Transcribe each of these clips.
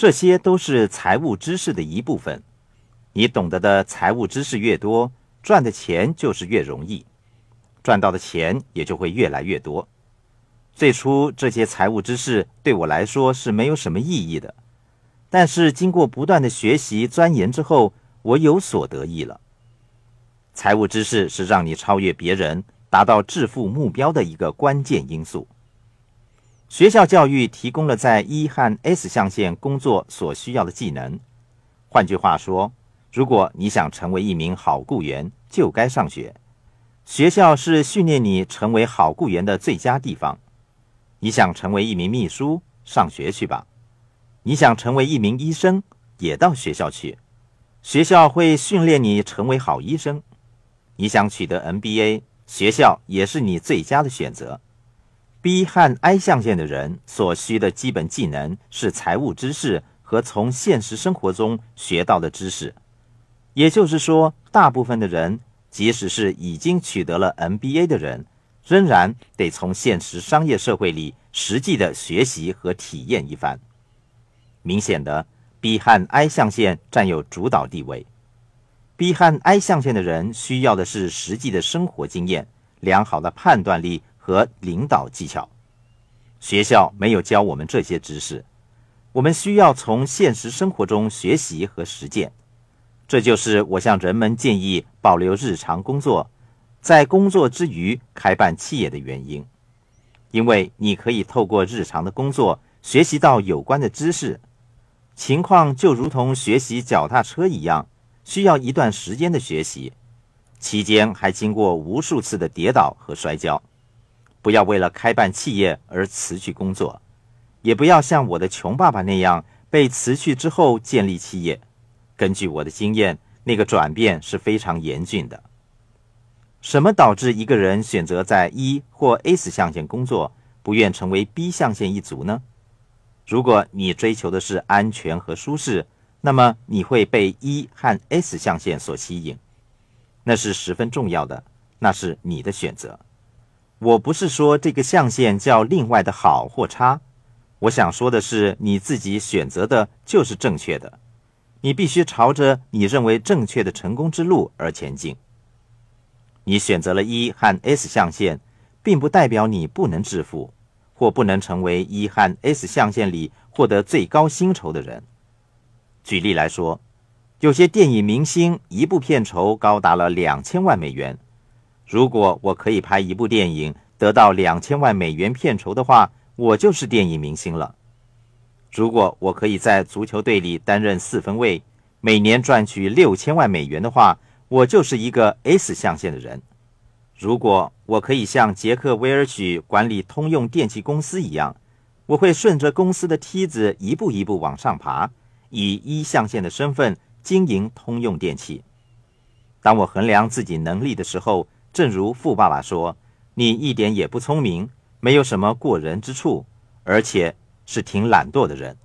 这些都是财务知识的一部分。你懂得的财务知识越多，赚的钱就是越容易，赚到的钱也就会越来越多。最初这些财务知识对我来说是没有什么意义的，但是经过不断的学习钻研之后，我有所得益了。财务知识是让你超越别人、达到致富目标的一个关键因素。学校教育提供了在 E 和 S 象限工作所需要的技能。换句话说，如果你想成为一名好雇员，就该上学。学校是训练你成为好雇员的最佳地方。你想成为一名秘书，上学去吧；你想成为一名医生，也到学校去。学校会训练你成为好医生。你想取得 MBA，学校也是你最佳的选择。B 和 I 象限的人所需的基本技能是财务知识和从现实生活中学到的知识。也就是说，大部分的人，即使是已经取得了 MBA 的人，仍然得从现实商业社会里实际的学习和体验一番。明显的，B 和 I 象限占有主导地位。B 和 I 象限的人需要的是实际的生活经验、良好的判断力和领导技巧。学校没有教我们这些知识，我们需要从现实生活中学习和实践。这就是我向人们建议保留日常工作，在工作之余开办企业的原因，因为你可以透过日常的工作学习到有关的知识。情况就如同学习脚踏车一样，需要一段时间的学习，期间还经过无数次的跌倒和摔跤。不要为了开办企业而辞去工作，也不要像我的穷爸爸那样被辞去之后建立企业。根据我的经验，那个转变是非常严峻的。什么导致一个人选择在一或 S 象限工作，不愿成为 B 象限一族呢？如果你追求的是安全和舒适，那么你会被一和 S 象限所吸引，那是十分重要的，那是你的选择。我不是说这个象限叫另外的好或差，我想说的是你自己选择的就是正确的。你必须朝着你认为正确的成功之路而前进。你选择了一和 S 象限，并不代表你不能致富，或不能成为一和 S 象限里获得最高薪酬的人。举例来说，有些电影明星一部片酬高达了两千万美元。如果我可以拍一部电影得到两千万美元片酬的话，我就是电影明星了。如果我可以在足球队里担任四分卫，每年赚取六千万美元的话，我就是一个 S 象限的人。如果我可以像杰克韦尔许管理通用电气公司一样，我会顺着公司的梯子一步一步往上爬，以一象限的身份经营通用电气。当我衡量自己能力的时候，正如富爸爸说：“你一点也不聪明，没有什么过人之处，而且。”是挺懒惰的人，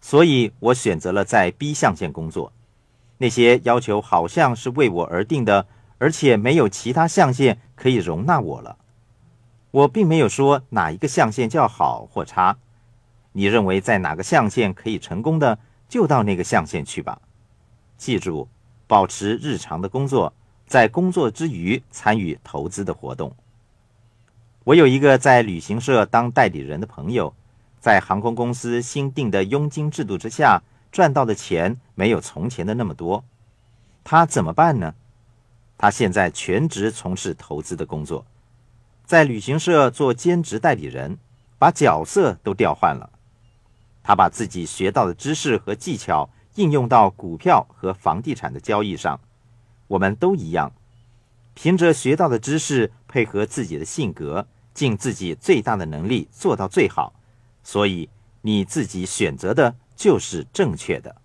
所以我选择了在 B 象限工作。那些要求好像是为我而定的，而且没有其他象限可以容纳我了。我并没有说哪一个象限较好或差。你认为在哪个象限可以成功的，就到那个象限去吧。记住，保持日常的工作，在工作之余参与投资的活动。我有一个在旅行社当代理人的朋友。在航空公司新定的佣金制度之下，赚到的钱没有从前的那么多，他怎么办呢？他现在全职从事投资的工作，在旅行社做兼职代理人，把角色都调换了。他把自己学到的知识和技巧应用到股票和房地产的交易上。我们都一样，凭着学到的知识，配合自己的性格，尽自己最大的能力做到最好。所以你自己选择的就是正确的。